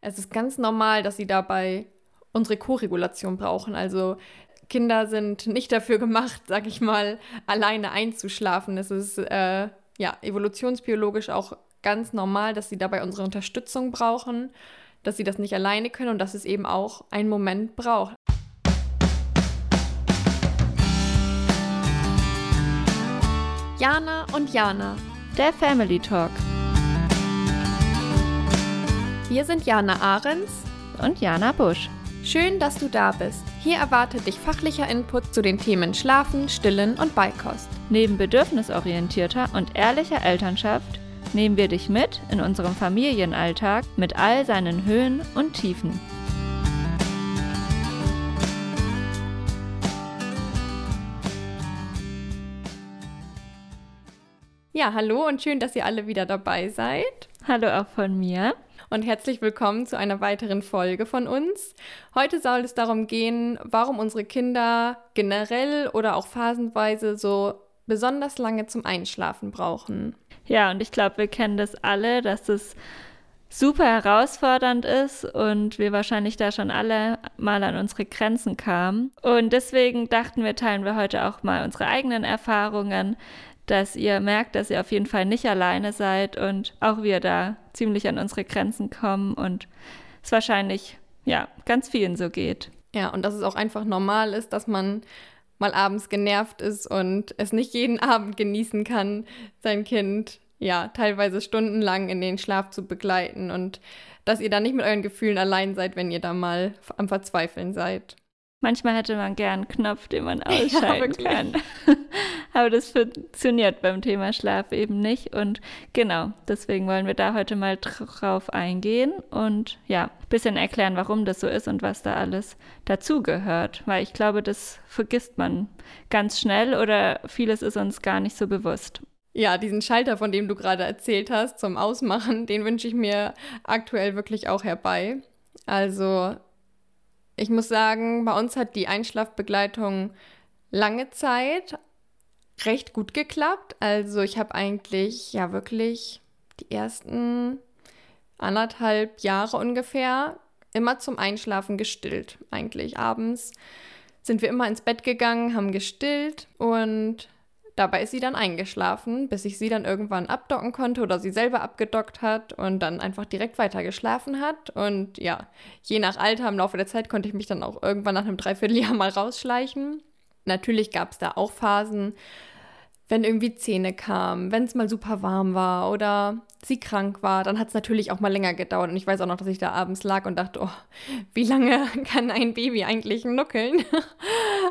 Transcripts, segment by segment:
es ist ganz normal, dass sie dabei unsere Koregulation brauchen. Also Kinder sind nicht dafür gemacht, sag ich mal, alleine einzuschlafen. Es ist äh, ja evolutionsbiologisch auch ganz normal, dass sie dabei unsere Unterstützung brauchen, dass sie das nicht alleine können und dass es eben auch einen Moment braucht. Jana und Jana, der Family Talk. Wir sind Jana Ahrens und Jana Busch. Schön, dass du da bist. Hier erwartet dich fachlicher Input zu den Themen Schlafen, Stillen und Beikost. Neben bedürfnisorientierter und ehrlicher Elternschaft nehmen wir dich mit in unserem Familienalltag mit all seinen Höhen und Tiefen. Ja, hallo und schön, dass ihr alle wieder dabei seid. Hallo auch von mir und herzlich willkommen zu einer weiteren Folge von uns. Heute soll es darum gehen, warum unsere Kinder generell oder auch phasenweise so besonders lange zum Einschlafen brauchen. Ja, und ich glaube, wir kennen das alle, dass es super herausfordernd ist und wir wahrscheinlich da schon alle mal an unsere Grenzen kamen. Und deswegen dachten wir, teilen wir heute auch mal unsere eigenen Erfahrungen, dass ihr merkt, dass ihr auf jeden Fall nicht alleine seid und auch wir da ziemlich an unsere Grenzen kommen und es wahrscheinlich ja ganz vielen so geht. Ja, und dass es auch einfach normal ist, dass man mal abends genervt ist und es nicht jeden Abend genießen kann, sein Kind ja teilweise stundenlang in den Schlaf zu begleiten und dass ihr da nicht mit euren Gefühlen allein seid, wenn ihr da mal am Verzweifeln seid. Manchmal hätte man gern einen Knopf, den man ausschalten ja, kann. Aber das funktioniert beim Thema Schlaf eben nicht. Und genau, deswegen wollen wir da heute mal drauf eingehen und ja, ein bisschen erklären, warum das so ist und was da alles dazugehört. Weil ich glaube, das vergisst man ganz schnell oder vieles ist uns gar nicht so bewusst. Ja, diesen Schalter, von dem du gerade erzählt hast, zum Ausmachen, den wünsche ich mir aktuell wirklich auch herbei. Also ich muss sagen, bei uns hat die Einschlafbegleitung lange Zeit recht gut geklappt. Also ich habe eigentlich ja wirklich die ersten anderthalb Jahre ungefähr immer zum Einschlafen gestillt. Eigentlich abends sind wir immer ins Bett gegangen, haben gestillt und Dabei ist sie dann eingeschlafen, bis ich sie dann irgendwann abdocken konnte oder sie selber abgedockt hat und dann einfach direkt weiter geschlafen hat. Und ja, je nach Alter im Laufe der Zeit konnte ich mich dann auch irgendwann nach einem Dreivierteljahr mal rausschleichen. Natürlich gab es da auch Phasen, wenn irgendwie Zähne kamen, wenn es mal super warm war oder sie krank war, dann hat es natürlich auch mal länger gedauert. Und ich weiß auch noch, dass ich da abends lag und dachte, oh, wie lange kann ein Baby eigentlich nuckeln?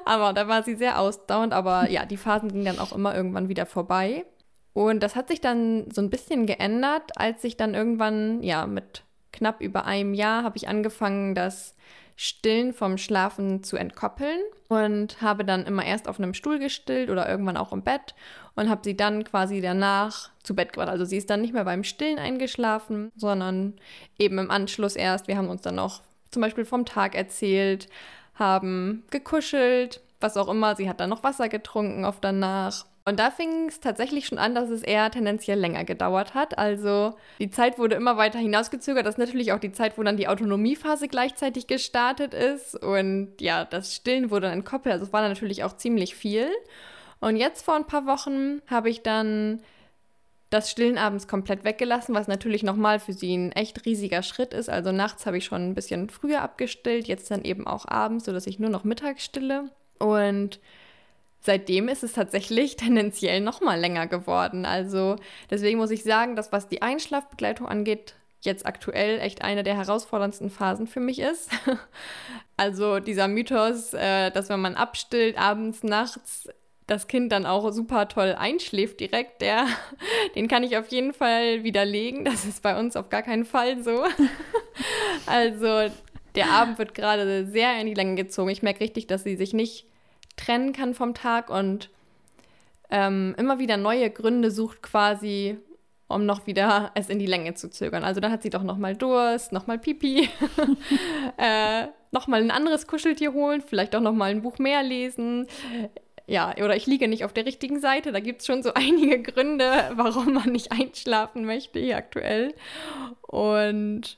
Aber da war sie sehr ausdauernd. Aber ja, die Phasen gingen dann auch immer irgendwann wieder vorbei. Und das hat sich dann so ein bisschen geändert, als ich dann irgendwann, ja, mit knapp über einem Jahr habe ich angefangen, das Stillen vom Schlafen zu entkoppeln und habe dann immer erst auf einem Stuhl gestillt oder irgendwann auch im Bett und habe sie dann quasi danach zu Bett gebracht. Also sie ist dann nicht mehr beim Stillen eingeschlafen, sondern eben im Anschluss erst. Wir haben uns dann noch zum Beispiel vom Tag erzählt, haben gekuschelt, was auch immer. Sie hat dann noch Wasser getrunken oft danach und da fing es tatsächlich schon an, dass es eher tendenziell länger gedauert hat. Also die Zeit wurde immer weiter hinausgezögert. Das ist natürlich auch die Zeit, wo dann die Autonomiephase gleichzeitig gestartet ist. Und ja, das Stillen wurde dann entkoppelt. Also es war dann natürlich auch ziemlich viel. Und jetzt vor ein paar Wochen habe ich dann das Stillen abends komplett weggelassen, was natürlich nochmal für sie ein echt riesiger Schritt ist. Also nachts habe ich schon ein bisschen früher abgestillt, jetzt dann eben auch abends, sodass ich nur noch mittags stille. Und seitdem ist es tatsächlich tendenziell noch mal länger geworden. Also deswegen muss ich sagen, dass was die Einschlafbegleitung angeht, jetzt aktuell echt eine der herausforderndsten Phasen für mich ist. also dieser Mythos, äh, dass wenn man abstillt abends, nachts, das Kind dann auch super toll einschläft direkt, der, den kann ich auf jeden Fall widerlegen. Das ist bei uns auf gar keinen Fall so. also der Abend wird gerade sehr in die Länge gezogen. Ich merke richtig, dass sie sich nicht trennen kann vom Tag und ähm, immer wieder neue Gründe sucht quasi, um noch wieder es in die Länge zu zögern. Also dann hat sie doch noch mal Durst, noch mal Pipi, äh, noch mal ein anderes Kuscheltier holen, vielleicht auch noch mal ein Buch mehr lesen. Ja, oder ich liege nicht auf der richtigen Seite. Da gibt es schon so einige Gründe, warum man nicht einschlafen möchte hier aktuell. Und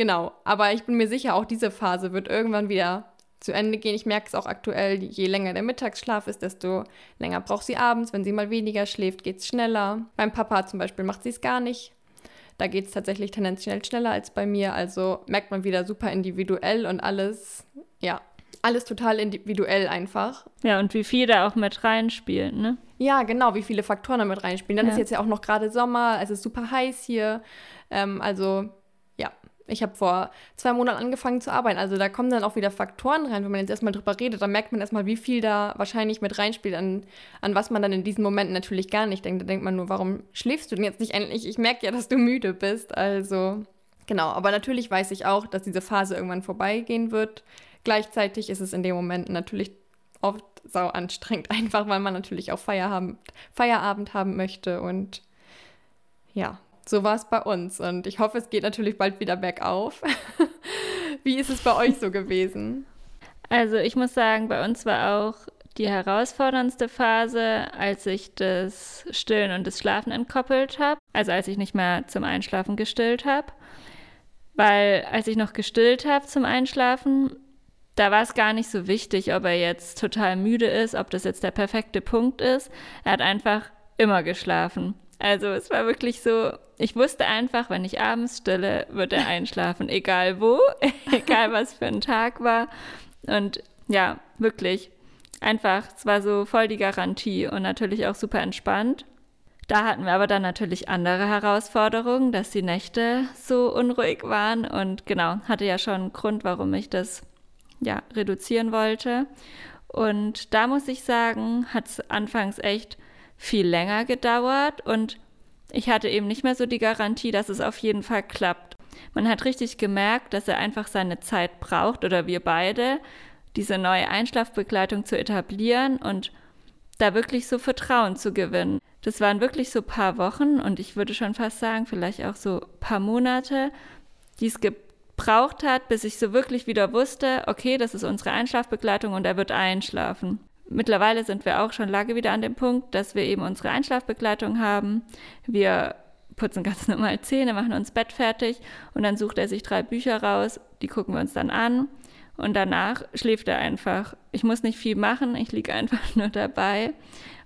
Genau, aber ich bin mir sicher, auch diese Phase wird irgendwann wieder zu Ende gehen. Ich merke es auch aktuell, je länger der Mittagsschlaf ist, desto länger braucht sie abends. Wenn sie mal weniger schläft, geht es schneller. Beim Papa zum Beispiel macht sie es gar nicht. Da geht es tatsächlich tendenziell schneller als bei mir. Also merkt man wieder super individuell und alles, ja, alles total individuell einfach. Ja, und wie viel da auch mit reinspielen, ne? Ja, genau, wie viele Faktoren da mit reinspielen. Dann ja. ist jetzt ja auch noch gerade Sommer, es ist super heiß hier. Ähm, also ich habe vor zwei Monaten angefangen zu arbeiten. Also da kommen dann auch wieder Faktoren rein, wenn man jetzt erstmal drüber redet, dann merkt man erstmal, wie viel da wahrscheinlich mit reinspielt, an, an was man dann in diesen Momenten natürlich gar nicht denkt. Da denkt man nur, warum schläfst du denn jetzt nicht endlich? Ich merke ja, dass du müde bist. Also genau, aber natürlich weiß ich auch, dass diese Phase irgendwann vorbeigehen wird. Gleichzeitig ist es in dem Moment natürlich oft sau anstrengend, einfach weil man natürlich auch Feierabend, Feierabend haben möchte und ja, so war es bei uns und ich hoffe, es geht natürlich bald wieder bergauf. Wie ist es bei euch so gewesen? Also ich muss sagen, bei uns war auch die herausforderndste Phase, als ich das Stillen und das Schlafen entkoppelt habe. Also als ich nicht mehr zum Einschlafen gestillt habe. Weil als ich noch gestillt habe zum Einschlafen, da war es gar nicht so wichtig, ob er jetzt total müde ist, ob das jetzt der perfekte Punkt ist. Er hat einfach immer geschlafen. Also es war wirklich so, ich wusste einfach, wenn ich abends stille, wird er einschlafen, egal wo, egal was für ein Tag war. Und ja, wirklich, einfach, es war so voll die Garantie und natürlich auch super entspannt. Da hatten wir aber dann natürlich andere Herausforderungen, dass die Nächte so unruhig waren und genau, hatte ja schon einen Grund, warum ich das ja reduzieren wollte. Und da muss ich sagen, hat es anfangs echt viel länger gedauert und ich hatte eben nicht mehr so die Garantie, dass es auf jeden Fall klappt. Man hat richtig gemerkt, dass er einfach seine Zeit braucht oder wir beide, diese neue Einschlafbegleitung zu etablieren und da wirklich so Vertrauen zu gewinnen. Das waren wirklich so paar Wochen und ich würde schon fast sagen, vielleicht auch so paar Monate, die es gebraucht hat, bis ich so wirklich wieder wusste, okay, das ist unsere Einschlafbegleitung und er wird einschlafen. Mittlerweile sind wir auch schon lange wieder an dem Punkt, dass wir eben unsere Einschlafbegleitung haben. Wir putzen ganz normal Zähne, machen uns Bett fertig und dann sucht er sich drei Bücher raus, die gucken wir uns dann an und danach schläft er einfach. Ich muss nicht viel machen, ich liege einfach nur dabei.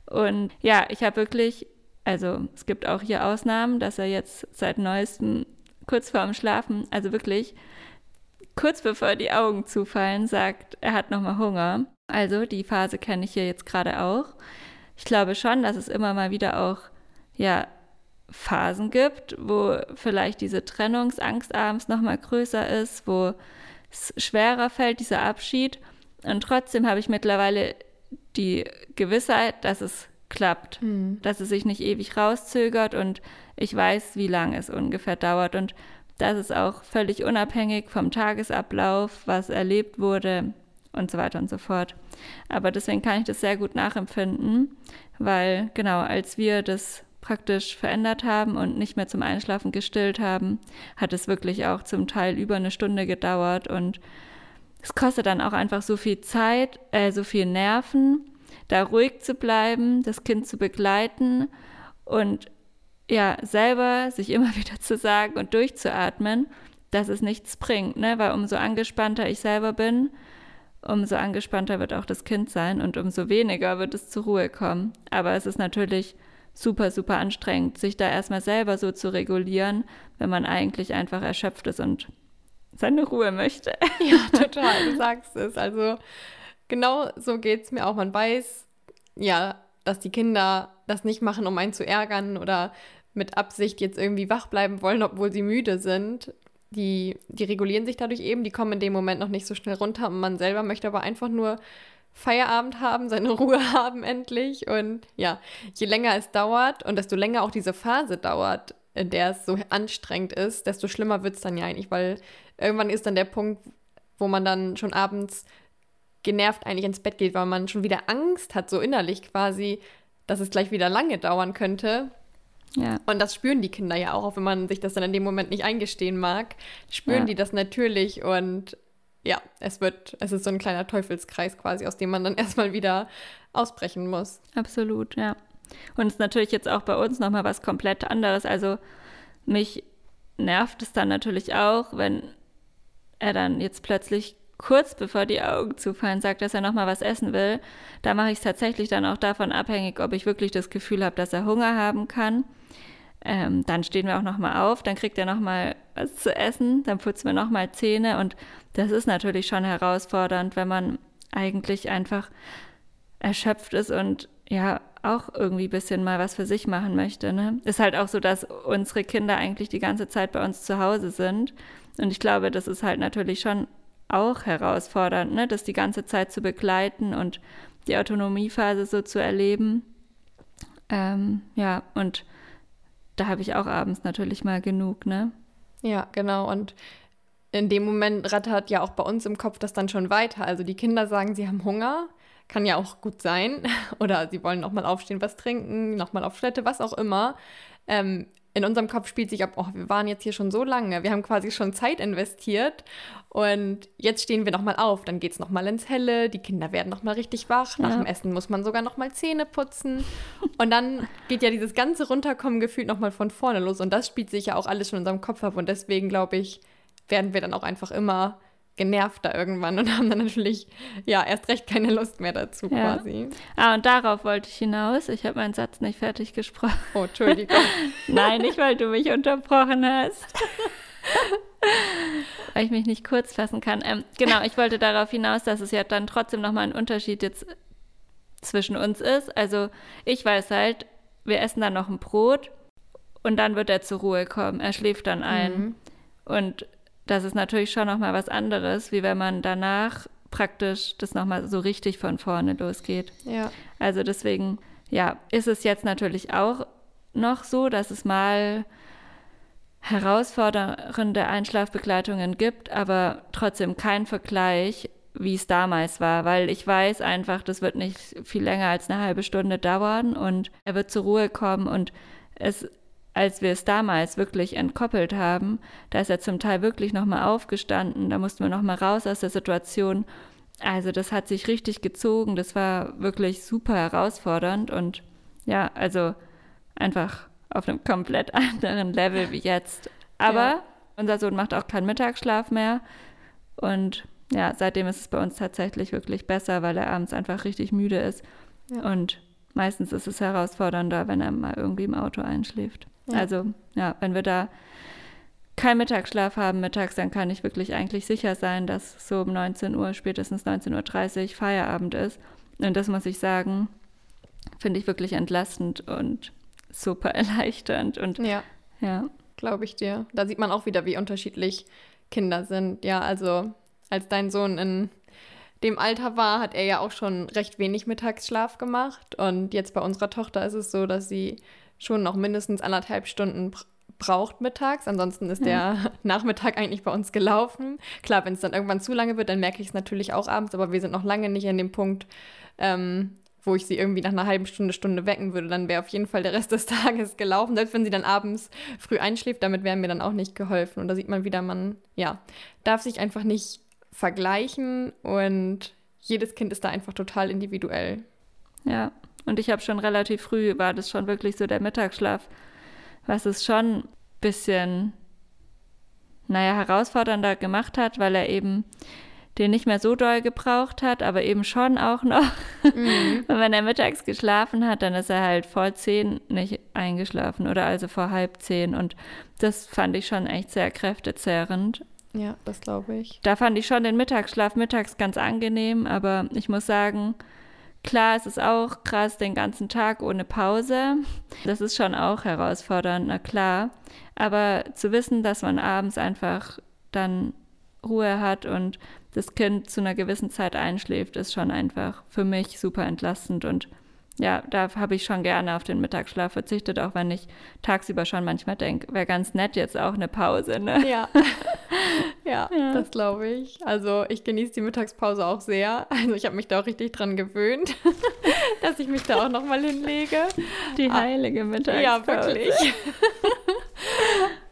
Und ja, ich habe wirklich, also es gibt auch hier Ausnahmen, dass er jetzt seit neuestem kurz vorm Schlafen, also wirklich kurz bevor die Augen zufallen, sagt, er hat nochmal Hunger. Also die Phase kenne ich hier jetzt gerade auch. Ich glaube schon, dass es immer mal wieder auch ja, Phasen gibt, wo vielleicht diese Trennungsangst abends nochmal größer ist, wo es schwerer fällt, dieser Abschied. Und trotzdem habe ich mittlerweile die Gewissheit, dass es klappt, mhm. dass es sich nicht ewig rauszögert und ich weiß, wie lange es ungefähr dauert. Und das ist auch völlig unabhängig vom Tagesablauf, was erlebt wurde und so weiter und so fort. Aber deswegen kann ich das sehr gut nachempfinden, weil genau, als wir das praktisch verändert haben und nicht mehr zum Einschlafen gestillt haben, hat es wirklich auch zum Teil über eine Stunde gedauert und es kostet dann auch einfach so viel Zeit, äh, so viel Nerven, da ruhig zu bleiben, das Kind zu begleiten und ja, selber sich immer wieder zu sagen und durchzuatmen, dass es nichts bringt, ne? weil umso angespannter ich selber bin, umso angespannter wird auch das Kind sein und umso weniger wird es zur Ruhe kommen. Aber es ist natürlich super, super anstrengend, sich da erstmal selber so zu regulieren, wenn man eigentlich einfach erschöpft ist und seine Ruhe möchte. Ja, total, du sagst es. Also genau so geht es mir auch. Man weiß, ja, dass die Kinder das nicht machen, um einen zu ärgern oder mit Absicht jetzt irgendwie wach bleiben wollen, obwohl sie müde sind die, die regulieren sich dadurch eben, die kommen in dem Moment noch nicht so schnell runter und man selber möchte aber einfach nur Feierabend haben, seine Ruhe haben endlich. Und ja, je länger es dauert und desto länger auch diese Phase dauert, in der es so anstrengend ist, desto schlimmer wird es dann ja eigentlich, weil irgendwann ist dann der Punkt, wo man dann schon abends genervt eigentlich ins Bett geht, weil man schon wieder Angst hat, so innerlich quasi, dass es gleich wieder lange dauern könnte. Ja. Und das spüren die Kinder ja auch, auch wenn man sich das dann in dem Moment nicht eingestehen mag, spüren ja. die das natürlich und ja, es wird, es ist so ein kleiner Teufelskreis quasi, aus dem man dann erstmal wieder ausbrechen muss. Absolut, ja. Und es ist natürlich jetzt auch bei uns nochmal was komplett anderes. Also mich nervt es dann natürlich auch, wenn er dann jetzt plötzlich kurz bevor die Augen zufallen sagt, dass er nochmal was essen will, da mache ich es tatsächlich dann auch davon abhängig, ob ich wirklich das Gefühl habe, dass er Hunger haben kann. Ähm, dann stehen wir auch nochmal auf, dann kriegt er nochmal was zu essen, dann putzen wir nochmal Zähne und das ist natürlich schon herausfordernd, wenn man eigentlich einfach erschöpft ist und ja auch irgendwie ein bisschen mal was für sich machen möchte. Ne? Ist halt auch so, dass unsere Kinder eigentlich die ganze Zeit bei uns zu Hause sind. Und ich glaube, das ist halt natürlich schon auch herausfordernd, ne? das die ganze Zeit zu begleiten und die Autonomiephase so zu erleben. Ähm, ja, und da habe ich auch abends natürlich mal genug, ne? Ja, genau. Und in dem Moment rattert ja auch bei uns im Kopf das dann schon weiter. Also die Kinder sagen, sie haben Hunger. Kann ja auch gut sein. Oder sie wollen nochmal aufstehen, was trinken, nochmal auf Toilette, was auch immer. Ähm, in unserem Kopf spielt sich ab, oh, wir waren jetzt hier schon so lange, wir haben quasi schon Zeit investiert und jetzt stehen wir nochmal auf, dann geht es nochmal ins Helle, die Kinder werden nochmal richtig wach, nach dem Essen muss man sogar nochmal Zähne putzen und dann geht ja dieses ganze Runterkommen gefühlt nochmal von vorne los und das spielt sich ja auch alles schon in unserem Kopf ab und deswegen glaube ich, werden wir dann auch einfach immer genervt da irgendwann und haben dann natürlich ja erst recht keine Lust mehr dazu ja. quasi. Ah, und darauf wollte ich hinaus. Ich habe meinen Satz nicht fertig gesprochen. Oh, Entschuldigung. Nein, nicht, weil du mich unterbrochen hast. weil ich mich nicht kurz fassen kann. Ähm, genau, ich wollte darauf hinaus, dass es ja dann trotzdem nochmal ein Unterschied jetzt zwischen uns ist. Also ich weiß halt, wir essen dann noch ein Brot und dann wird er zur Ruhe kommen. Er schläft dann ein. Mhm. Und das ist natürlich schon nochmal was anderes, wie wenn man danach praktisch das nochmal so richtig von vorne losgeht. Ja. Also deswegen, ja, ist es jetzt natürlich auch noch so, dass es mal herausfordernde Einschlafbegleitungen gibt, aber trotzdem kein Vergleich, wie es damals war, weil ich weiß einfach, das wird nicht viel länger als eine halbe Stunde dauern und er wird zur Ruhe kommen und es als wir es damals wirklich entkoppelt haben, da ist er zum Teil wirklich nochmal aufgestanden, da mussten wir nochmal raus aus der Situation. Also das hat sich richtig gezogen, das war wirklich super herausfordernd und ja, also einfach auf einem komplett anderen Level wie jetzt. Aber ja. unser Sohn macht auch keinen Mittagsschlaf mehr und ja, seitdem ist es bei uns tatsächlich wirklich besser, weil er abends einfach richtig müde ist. Ja. Und meistens ist es herausfordernder, wenn er mal irgendwie im Auto einschläft. Ja. Also, ja, wenn wir da keinen Mittagsschlaf haben mittags, dann kann ich wirklich eigentlich sicher sein, dass so um 19 Uhr, spätestens 19.30 Uhr Feierabend ist. Und das muss ich sagen, finde ich wirklich entlastend und super erleichternd. Und ja, ja. glaube ich dir. Da sieht man auch wieder, wie unterschiedlich Kinder sind. Ja, also als dein Sohn in dem Alter war, hat er ja auch schon recht wenig Mittagsschlaf gemacht. Und jetzt bei unserer Tochter ist es so, dass sie schon noch mindestens anderthalb Stunden braucht mittags. Ansonsten ist der Nachmittag eigentlich bei uns gelaufen. Klar, wenn es dann irgendwann zu lange wird, dann merke ich es natürlich auch abends, aber wir sind noch lange nicht an dem Punkt, ähm, wo ich sie irgendwie nach einer halben Stunde, Stunde wecken würde. Dann wäre auf jeden Fall der Rest des Tages gelaufen. Selbst wenn sie dann abends früh einschläft, damit wäre mir dann auch nicht geholfen. Und da sieht man wieder, man, ja, darf sich einfach nicht vergleichen und jedes Kind ist da einfach total individuell. Ja, und ich habe schon relativ früh, war das schon wirklich so der Mittagsschlaf, was es schon ein bisschen, naja, herausfordernder gemacht hat, weil er eben den nicht mehr so doll gebraucht hat, aber eben schon auch noch. Mhm. Und wenn er mittags geschlafen hat, dann ist er halt vor zehn nicht eingeschlafen oder also vor halb zehn. Und das fand ich schon echt sehr kräftezehrend. Ja, das glaube ich. Da fand ich schon den Mittagsschlaf mittags ganz angenehm, aber ich muss sagen, Klar, es ist auch krass, den ganzen Tag ohne Pause. Das ist schon auch herausfordernd, na klar. Aber zu wissen, dass man abends einfach dann Ruhe hat und das Kind zu einer gewissen Zeit einschläft, ist schon einfach für mich super entlastend und ja, da habe ich schon gerne auf den Mittagsschlaf verzichtet, auch wenn ich tagsüber schon manchmal denke, wäre ganz nett jetzt auch eine Pause, ne? Ja, ja, ja. das glaube ich. Also ich genieße die Mittagspause auch sehr. Also ich habe mich da auch richtig dran gewöhnt, dass ich mich da auch nochmal hinlege. Die ah, heilige Mittagspause. Ja, wirklich.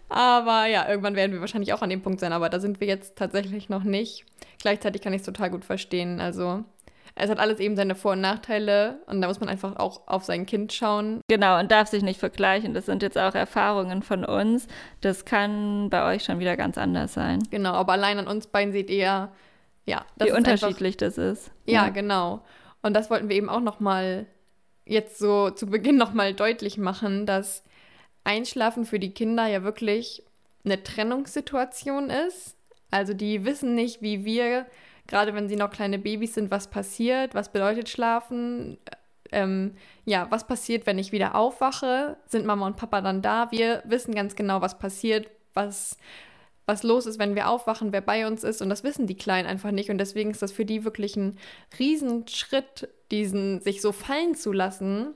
aber ja, irgendwann werden wir wahrscheinlich auch an dem Punkt sein, aber da sind wir jetzt tatsächlich noch nicht. Gleichzeitig kann ich es total gut verstehen. Also es hat alles eben seine Vor- und Nachteile und da muss man einfach auch auf sein Kind schauen. Genau, und darf sich nicht vergleichen. Das sind jetzt auch Erfahrungen von uns. Das kann bei euch schon wieder ganz anders sein. Genau, aber allein an uns beiden seht ihr, ja, wie unterschiedlich einfach, das ist. Ja, ja, genau. Und das wollten wir eben auch nochmal jetzt so zu Beginn nochmal deutlich machen, dass Einschlafen für die Kinder ja wirklich eine Trennungssituation ist. Also die wissen nicht, wie wir, gerade wenn sie noch kleine Babys sind, was passiert, was bedeutet Schlafen. Ähm, ja, was passiert, wenn ich wieder aufwache? Sind Mama und Papa dann da? Wir wissen ganz genau, was passiert, was, was los ist, wenn wir aufwachen, wer bei uns ist. Und das wissen die Kleinen einfach nicht. Und deswegen ist das für die wirklich ein Riesenschritt, diesen sich so fallen zu lassen,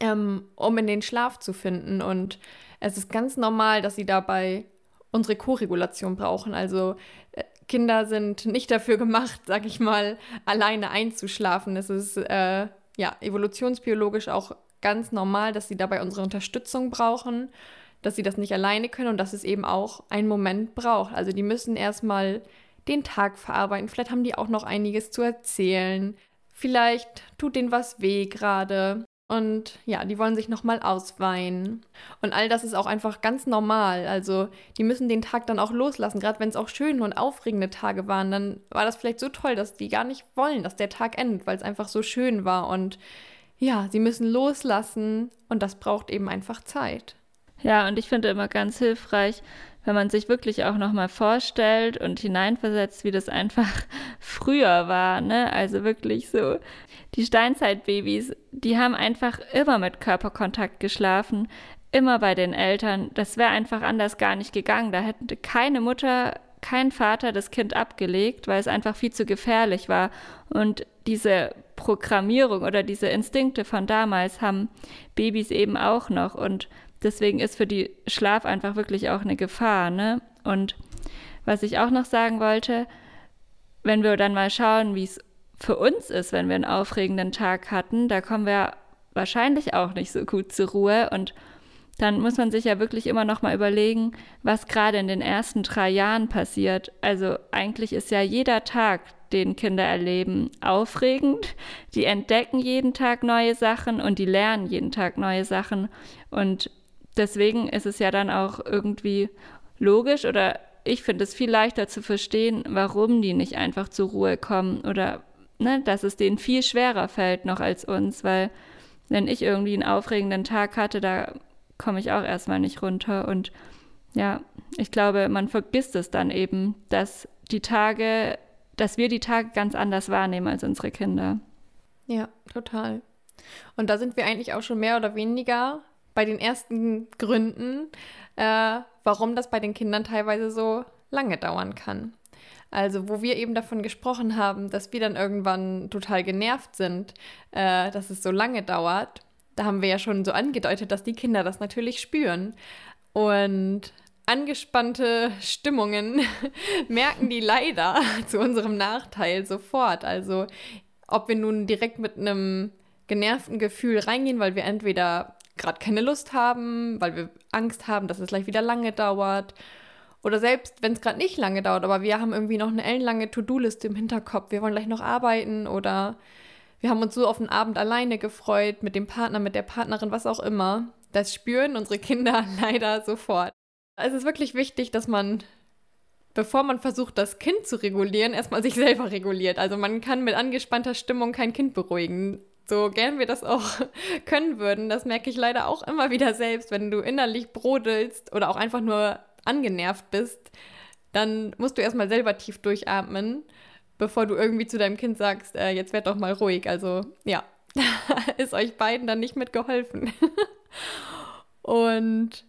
ähm, um in den Schlaf zu finden. Und es ist ganz normal, dass sie dabei unsere Koregulation brauchen. Also äh, Kinder sind nicht dafür gemacht, sag ich mal, alleine einzuschlafen. Es ist äh, ja evolutionsbiologisch auch ganz normal, dass sie dabei unsere Unterstützung brauchen, dass sie das nicht alleine können und dass es eben auch einen Moment braucht. Also die müssen erstmal den Tag verarbeiten. Vielleicht haben die auch noch einiges zu erzählen. Vielleicht tut denen was weh gerade. Und ja, die wollen sich nochmal ausweinen. Und all das ist auch einfach ganz normal. Also die müssen den Tag dann auch loslassen. Gerade wenn es auch schöne und aufregende Tage waren, dann war das vielleicht so toll, dass die gar nicht wollen, dass der Tag endet, weil es einfach so schön war. Und ja, sie müssen loslassen und das braucht eben einfach Zeit. Ja, und ich finde immer ganz hilfreich, wenn man sich wirklich auch nochmal vorstellt und hineinversetzt, wie das einfach früher war, ne? Also wirklich so. Die Steinzeitbabys, die haben einfach immer mit Körperkontakt geschlafen, immer bei den Eltern. Das wäre einfach anders gar nicht gegangen. Da hätte keine Mutter, kein Vater das Kind abgelegt, weil es einfach viel zu gefährlich war. Und diese Programmierung oder diese Instinkte von damals haben Babys eben auch noch. Und deswegen ist für die Schlaf einfach wirklich auch eine Gefahr. Ne? Und was ich auch noch sagen wollte, wenn wir dann mal schauen, wie es für uns ist, wenn wir einen aufregenden Tag hatten, da kommen wir wahrscheinlich auch nicht so gut zur Ruhe und dann muss man sich ja wirklich immer noch mal überlegen, was gerade in den ersten drei Jahren passiert. Also eigentlich ist ja jeder Tag, den Kinder erleben, aufregend. Die entdecken jeden Tag neue Sachen und die lernen jeden Tag neue Sachen. Und deswegen ist es ja dann auch irgendwie logisch oder ich finde es viel leichter zu verstehen, warum die nicht einfach zur Ruhe kommen oder ne, dass es denen viel schwerer fällt noch als uns, weil wenn ich irgendwie einen aufregenden Tag hatte, da komme ich auch erstmal nicht runter und ja, ich glaube, man vergisst es dann eben, dass die Tage, dass wir die Tage ganz anders wahrnehmen als unsere Kinder. Ja, total. Und da sind wir eigentlich auch schon mehr oder weniger bei den ersten Gründen, äh, warum das bei den Kindern teilweise so lange dauern kann. Also, wo wir eben davon gesprochen haben, dass wir dann irgendwann total genervt sind, äh, dass es so lange dauert, da haben wir ja schon so angedeutet, dass die Kinder das natürlich spüren. Und angespannte Stimmungen merken die leider zu unserem Nachteil sofort. Also, ob wir nun direkt mit einem genervten Gefühl reingehen, weil wir entweder gerade keine Lust haben, weil wir Angst haben, dass es gleich wieder lange dauert. Oder selbst wenn es gerade nicht lange dauert, aber wir haben irgendwie noch eine ellenlange To-Do-Liste im Hinterkopf, wir wollen gleich noch arbeiten oder wir haben uns so auf den Abend alleine gefreut, mit dem Partner, mit der Partnerin, was auch immer. Das spüren unsere Kinder leider sofort. Es ist wirklich wichtig, dass man, bevor man versucht, das Kind zu regulieren, erstmal sich selber reguliert. Also man kann mit angespannter Stimmung kein Kind beruhigen so gern wir das auch können würden, das merke ich leider auch immer wieder selbst, wenn du innerlich brodelst oder auch einfach nur angenervt bist, dann musst du erstmal selber tief durchatmen, bevor du irgendwie zu deinem Kind sagst, äh, jetzt werd doch mal ruhig. Also ja, ist euch beiden dann nicht mitgeholfen. Und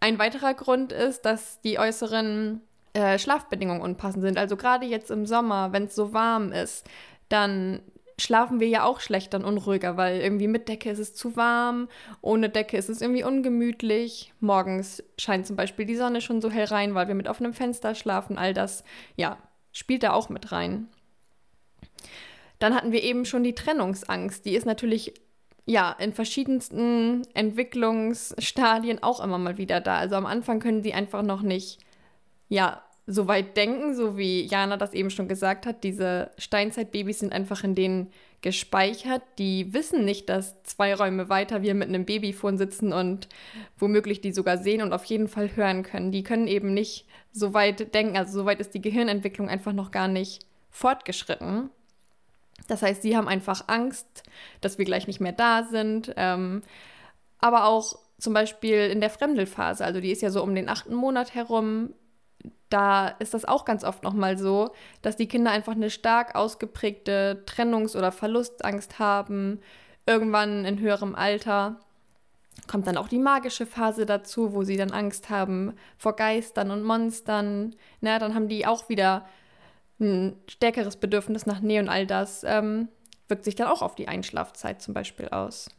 ein weiterer Grund ist, dass die äußeren äh, Schlafbedingungen unpassend sind. Also gerade jetzt im Sommer, wenn es so warm ist, dann schlafen wir ja auch schlechter und unruhiger, weil irgendwie mit Decke ist es zu warm, ohne Decke ist es irgendwie ungemütlich. Morgens scheint zum Beispiel die Sonne schon so hell rein, weil wir mit offenem Fenster schlafen. All das, ja, spielt da auch mit rein. Dann hatten wir eben schon die Trennungsangst. Die ist natürlich ja, in verschiedensten Entwicklungsstadien auch immer mal wieder da. Also am Anfang können sie einfach noch nicht, ja, so weit denken, so wie Jana das eben schon gesagt hat. Diese Steinzeitbabys sind einfach in denen gespeichert. Die wissen nicht, dass zwei Räume weiter wir mit einem Babyfon sitzen und womöglich die sogar sehen und auf jeden Fall hören können. Die können eben nicht so weit denken. Also so weit ist die Gehirnentwicklung einfach noch gar nicht fortgeschritten. Das heißt, sie haben einfach Angst, dass wir gleich nicht mehr da sind. Ähm, aber auch zum Beispiel in der Fremdelphase, also die ist ja so um den achten Monat herum, da ist das auch ganz oft nochmal so, dass die Kinder einfach eine stark ausgeprägte Trennungs- oder Verlustangst haben. Irgendwann in höherem Alter kommt dann auch die magische Phase dazu, wo sie dann Angst haben vor Geistern und Monstern. Na, dann haben die auch wieder ein stärkeres Bedürfnis nach Nähe und all das ähm, wirkt sich dann auch auf die Einschlafzeit zum Beispiel aus.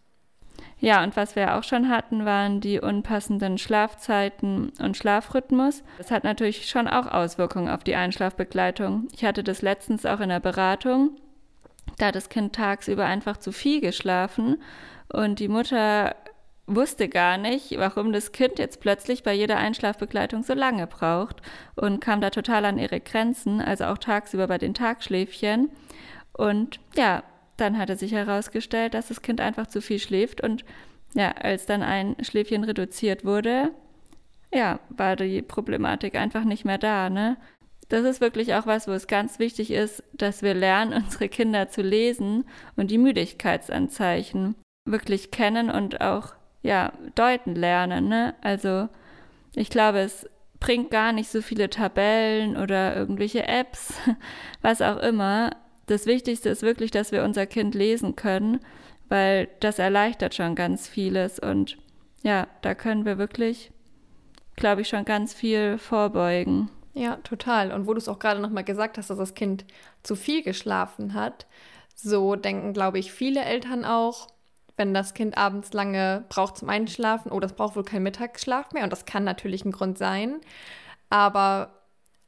Ja, und was wir auch schon hatten, waren die unpassenden Schlafzeiten und Schlafrhythmus. Das hat natürlich schon auch Auswirkungen auf die Einschlafbegleitung. Ich hatte das letztens auch in der Beratung. Da hat das Kind tagsüber einfach zu viel geschlafen und die Mutter wusste gar nicht, warum das Kind jetzt plötzlich bei jeder Einschlafbegleitung so lange braucht und kam da total an ihre Grenzen, also auch tagsüber bei den Tagschläfchen. Und ja, dann hatte sich herausgestellt, dass das Kind einfach zu viel schläft und ja, als dann ein Schläfchen reduziert wurde, ja, war die Problematik einfach nicht mehr da, ne? Das ist wirklich auch was, wo es ganz wichtig ist, dass wir lernen, unsere Kinder zu lesen und die Müdigkeitsanzeichen wirklich kennen und auch ja, deuten lernen, ne? Also, ich glaube, es bringt gar nicht so viele Tabellen oder irgendwelche Apps, was auch immer, das Wichtigste ist wirklich, dass wir unser Kind lesen können, weil das erleichtert schon ganz vieles. Und ja, da können wir wirklich, glaube ich, schon ganz viel vorbeugen. Ja, total. Und wo du es auch gerade nochmal gesagt hast, dass das Kind zu viel geschlafen hat, so denken, glaube ich, viele Eltern auch, wenn das Kind abends lange braucht zum Einschlafen, oh, das braucht wohl keinen Mittagsschlaf mehr. Und das kann natürlich ein Grund sein. Aber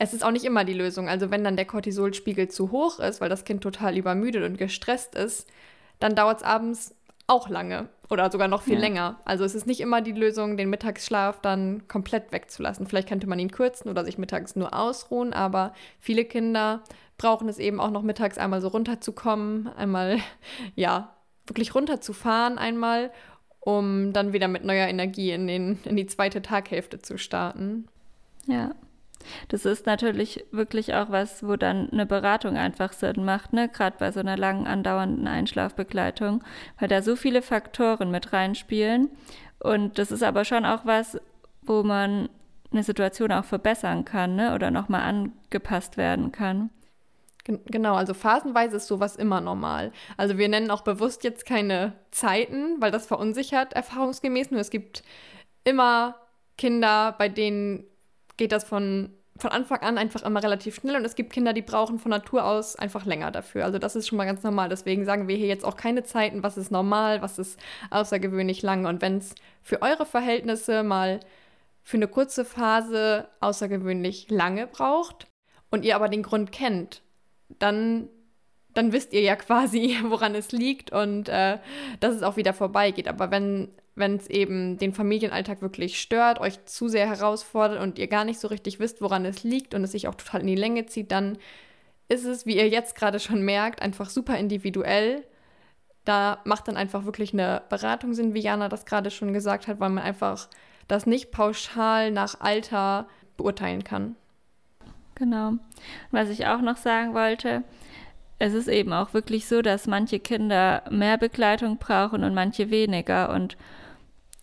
es ist auch nicht immer die Lösung. Also wenn dann der Cortisolspiegel zu hoch ist, weil das Kind total übermüdet und gestresst ist, dann dauert es abends auch lange oder sogar noch viel ja. länger. Also es ist nicht immer die Lösung, den Mittagsschlaf dann komplett wegzulassen. Vielleicht könnte man ihn kürzen oder sich mittags nur ausruhen, aber viele Kinder brauchen es eben auch noch mittags einmal so runterzukommen, einmal ja, wirklich runterzufahren einmal, um dann wieder mit neuer Energie in, den, in die zweite Taghälfte zu starten. Ja. Das ist natürlich wirklich auch was, wo dann eine Beratung einfach Sinn macht, ne? gerade bei so einer langen andauernden Einschlafbegleitung, weil da so viele Faktoren mit reinspielen. Und das ist aber schon auch was, wo man eine Situation auch verbessern kann ne? oder nochmal angepasst werden kann. Genau, also phasenweise ist sowas immer normal. Also wir nennen auch bewusst jetzt keine Zeiten, weil das verunsichert erfahrungsgemäß. Nur es gibt immer Kinder, bei denen geht das von, von Anfang an einfach immer relativ schnell und es gibt Kinder, die brauchen von Natur aus einfach länger dafür. Also das ist schon mal ganz normal. Deswegen sagen wir hier jetzt auch keine Zeiten, was ist normal, was ist außergewöhnlich lang. Und wenn es für eure Verhältnisse mal für eine kurze Phase außergewöhnlich lange braucht und ihr aber den Grund kennt, dann dann wisst ihr ja quasi, woran es liegt und äh, dass es auch wieder vorbeigeht. Aber wenn wenn es eben den Familienalltag wirklich stört, euch zu sehr herausfordert und ihr gar nicht so richtig wisst, woran es liegt und es sich auch total in die Länge zieht, dann ist es, wie ihr jetzt gerade schon merkt, einfach super individuell. Da macht dann einfach wirklich eine Beratung Sinn, wie Jana das gerade schon gesagt hat, weil man einfach das nicht pauschal nach Alter beurteilen kann. Genau. Was ich auch noch sagen wollte, es ist eben auch wirklich so, dass manche Kinder mehr Begleitung brauchen und manche weniger. Und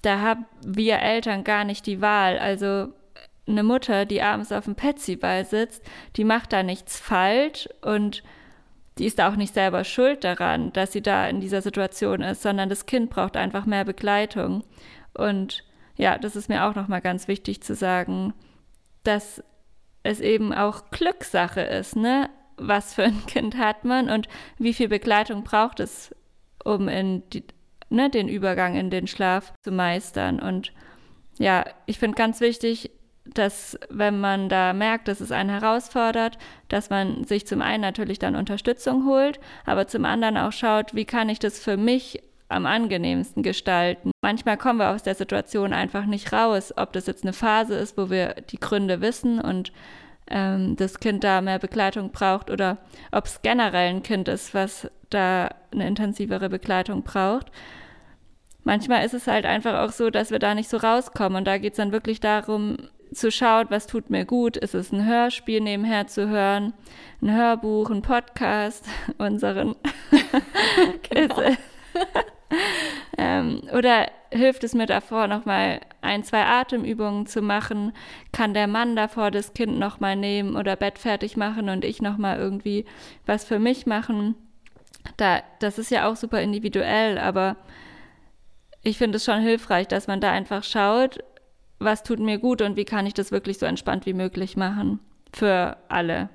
da haben wir Eltern gar nicht die Wahl. Also eine Mutter, die abends auf dem Petsy-Ball sitzt, die macht da nichts falsch und die ist auch nicht selber schuld daran, dass sie da in dieser Situation ist, sondern das Kind braucht einfach mehr Begleitung. Und ja, das ist mir auch nochmal ganz wichtig zu sagen, dass es eben auch Glückssache ist, ne? Was für ein Kind hat man und wie viel Begleitung braucht es, um in die, ne, den Übergang in den Schlaf zu meistern. Und ja, ich finde ganz wichtig, dass wenn man da merkt, dass es einen herausfordert, dass man sich zum einen natürlich dann Unterstützung holt, aber zum anderen auch schaut, wie kann ich das für mich am angenehmsten gestalten. Manchmal kommen wir aus der Situation einfach nicht raus, ob das jetzt eine Phase ist, wo wir die Gründe wissen und ähm, das Kind da mehr Begleitung braucht oder ob es generell ein Kind ist, was da eine intensivere Begleitung braucht. Manchmal ist es halt einfach auch so, dass wir da nicht so rauskommen und da geht es dann wirklich darum, zu schauen, was tut mir gut. Ist es ein Hörspiel nebenher zu hören, ein Hörbuch, ein Podcast, unseren. genau. ähm, oder hilft es mir davor, nochmal ein, zwei Atemübungen zu machen? Kann der Mann davor das Kind nochmal nehmen oder Bett fertig machen und ich nochmal irgendwie was für mich machen? Da, das ist ja auch super individuell, aber ich finde es schon hilfreich, dass man da einfach schaut, was tut mir gut und wie kann ich das wirklich so entspannt wie möglich machen. Für alle,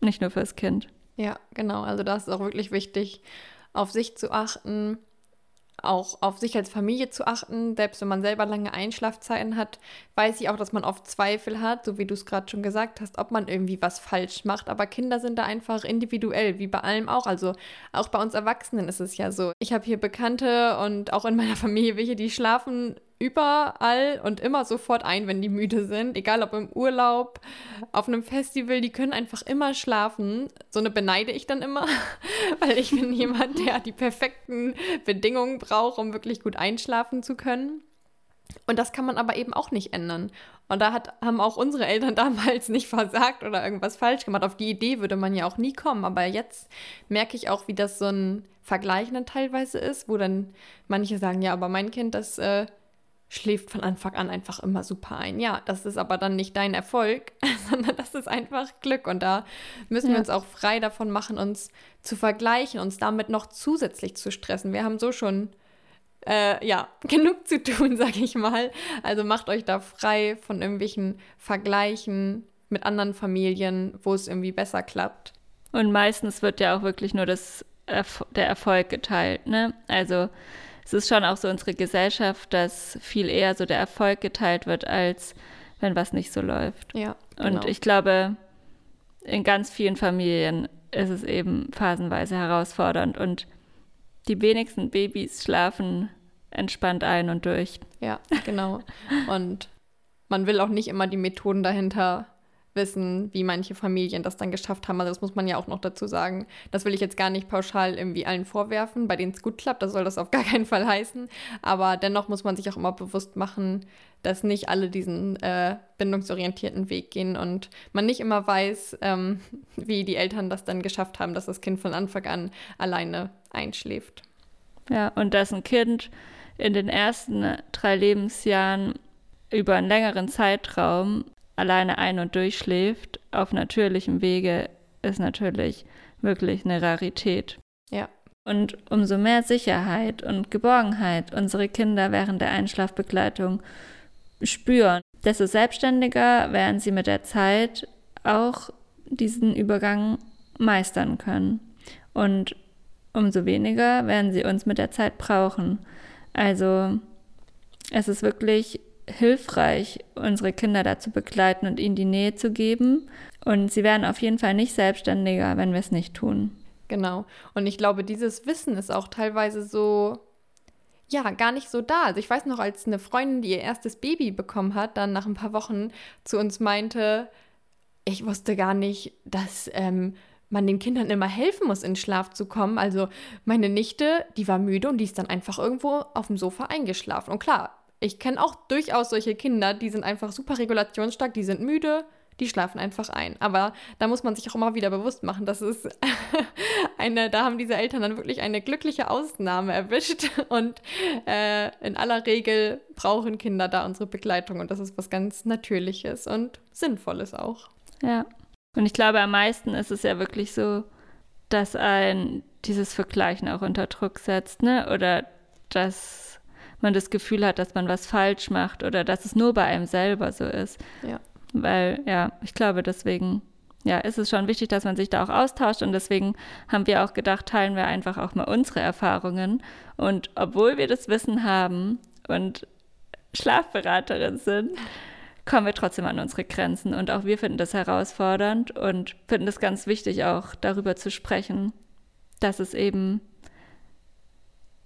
nicht nur fürs Kind. Ja, genau. Also das ist auch wirklich wichtig, auf sich zu achten auch auf sich als Familie zu achten. Selbst wenn man selber lange Einschlafzeiten hat, weiß ich auch, dass man oft Zweifel hat, so wie du es gerade schon gesagt hast, ob man irgendwie was falsch macht. Aber Kinder sind da einfach individuell, wie bei allem auch. Also auch bei uns Erwachsenen ist es ja so. Ich habe hier Bekannte und auch in meiner Familie welche, die schlafen überall und immer sofort ein, wenn die müde sind. Egal ob im Urlaub, auf einem Festival, die können einfach immer schlafen. So eine beneide ich dann immer, weil ich bin jemand, der die perfekten Bedingungen braucht, um wirklich gut einschlafen zu können. Und das kann man aber eben auch nicht ändern. Und da hat, haben auch unsere Eltern damals nicht versagt oder irgendwas falsch gemacht. Auf die Idee würde man ja auch nie kommen. Aber jetzt merke ich auch, wie das so ein Vergleichen dann teilweise ist, wo dann manche sagen, ja, aber mein Kind, das äh, schläft von Anfang an einfach immer super ein. Ja, das ist aber dann nicht dein Erfolg, sondern das ist einfach Glück. Und da müssen ja. wir uns auch frei davon machen, uns zu vergleichen, uns damit noch zusätzlich zu stressen. Wir haben so schon äh, ja, genug zu tun, sage ich mal. Also macht euch da frei von irgendwelchen Vergleichen mit anderen Familien, wo es irgendwie besser klappt. Und meistens wird ja auch wirklich nur das Erf der Erfolg geteilt, ne? Also es ist schon auch so unsere Gesellschaft, dass viel eher so der Erfolg geteilt wird, als wenn was nicht so läuft. Ja. Genau. Und ich glaube, in ganz vielen Familien ist es eben phasenweise herausfordernd und die wenigsten Babys schlafen entspannt ein und durch. Ja, genau. Und man will auch nicht immer die Methoden dahinter wissen, wie manche Familien das dann geschafft haben. Also das muss man ja auch noch dazu sagen. Das will ich jetzt gar nicht pauschal irgendwie allen vorwerfen, bei denen es gut klappt. Das soll das auf gar keinen Fall heißen. Aber dennoch muss man sich auch immer bewusst machen, dass nicht alle diesen äh, bindungsorientierten Weg gehen und man nicht immer weiß, ähm, wie die Eltern das dann geschafft haben, dass das Kind von Anfang an alleine einschläft. Ja, und dass ein Kind in den ersten drei Lebensjahren über einen längeren Zeitraum alleine ein- und durchschläft, auf natürlichem Wege, ist natürlich wirklich eine Rarität. Ja. Und umso mehr Sicherheit und Geborgenheit unsere Kinder während der Einschlafbegleitung spüren, desto selbstständiger werden sie mit der Zeit auch diesen Übergang meistern können. Und umso weniger werden sie uns mit der Zeit brauchen. Also es ist wirklich hilfreich, unsere Kinder dazu begleiten und ihnen die Nähe zu geben. Und sie werden auf jeden Fall nicht selbstständiger, wenn wir es nicht tun. Genau. Und ich glaube, dieses Wissen ist auch teilweise so, ja, gar nicht so da. Also ich weiß noch, als eine Freundin, die ihr erstes Baby bekommen hat, dann nach ein paar Wochen zu uns meinte, ich wusste gar nicht, dass ähm, man den Kindern immer helfen muss, in Schlaf zu kommen. Also meine Nichte, die war müde und die ist dann einfach irgendwo auf dem Sofa eingeschlafen. Und klar, ich kenne auch durchaus solche Kinder, die sind einfach super regulationsstark, die sind müde, die schlafen einfach ein. Aber da muss man sich auch immer wieder bewusst machen, dass es eine, da haben diese Eltern dann wirklich eine glückliche Ausnahme erwischt. Und äh, in aller Regel brauchen Kinder da unsere Begleitung. Und das ist was ganz Natürliches und Sinnvolles auch. Ja. Und ich glaube, am meisten ist es ja wirklich so, dass ein dieses Vergleichen auch unter Druck setzt, ne? Oder dass man das Gefühl hat, dass man was falsch macht oder dass es nur bei einem selber so ist. Ja. Weil, ja, ich glaube, deswegen, ja, ist es schon wichtig, dass man sich da auch austauscht und deswegen haben wir auch gedacht, teilen wir einfach auch mal unsere Erfahrungen. Und obwohl wir das Wissen haben und Schlafberaterin sind, kommen wir trotzdem an unsere Grenzen. Und auch wir finden das herausfordernd und finden es ganz wichtig, auch darüber zu sprechen, dass es eben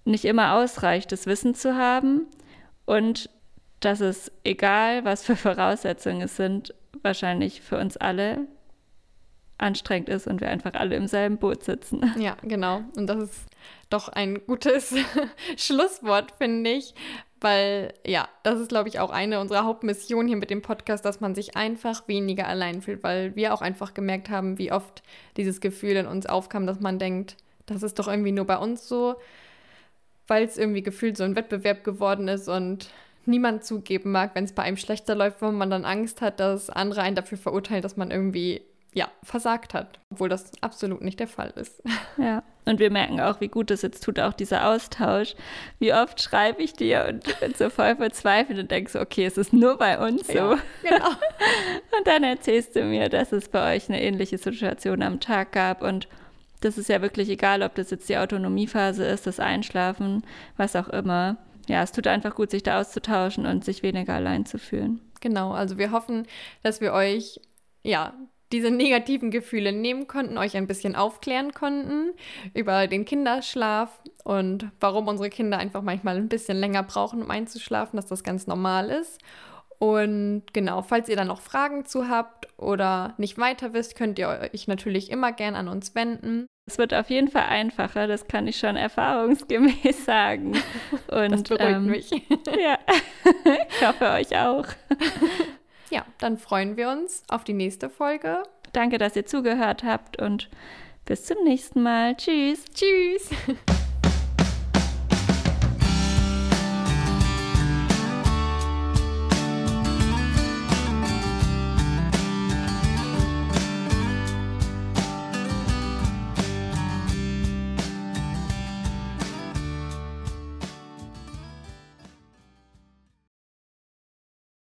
nicht immer ausreicht, das Wissen zu haben und dass es egal, was für Voraussetzungen es sind, wahrscheinlich für uns alle anstrengend ist und wir einfach alle im selben Boot sitzen. Ja, genau. Und das ist doch ein gutes Schlusswort, finde ich, weil ja, das ist, glaube ich, auch eine unserer Hauptmissionen hier mit dem Podcast, dass man sich einfach weniger allein fühlt, weil wir auch einfach gemerkt haben, wie oft dieses Gefühl in uns aufkam, dass man denkt, das ist doch irgendwie nur bei uns so, weil es irgendwie gefühlt so ein Wettbewerb geworden ist und niemand zugeben mag, wenn es bei einem schlechter läuft, wo man dann Angst hat, dass andere einen dafür verurteilen, dass man irgendwie ja, versagt hat, obwohl das absolut nicht der Fall ist. Ja, und wir merken auch, wie gut es jetzt tut, auch dieser Austausch. Wie oft schreibe ich dir und bin so voll verzweifelt und denke so, okay, es ist nur bei uns so. Ja, genau. Und dann erzählst du mir, dass es bei euch eine ähnliche Situation am Tag gab und das ist ja wirklich egal, ob das jetzt die Autonomiephase ist, das Einschlafen, was auch immer. Ja, es tut einfach gut, sich da auszutauschen und sich weniger allein zu fühlen. Genau, also wir hoffen, dass wir euch ja diese negativen Gefühle nehmen konnten, euch ein bisschen aufklären konnten über den Kinderschlaf und warum unsere Kinder einfach manchmal ein bisschen länger brauchen, um einzuschlafen, dass das ganz normal ist. Und genau, falls ihr da noch Fragen zu habt oder nicht weiter wisst, könnt ihr euch natürlich immer gern an uns wenden. Es wird auf jeden Fall einfacher, das kann ich schon erfahrungsgemäß sagen. Und, das beruhigt ähm, mich. Ja, ich hoffe euch auch. Ja, dann freuen wir uns auf die nächste Folge. Danke, dass ihr zugehört habt und bis zum nächsten Mal. Tschüss. Tschüss.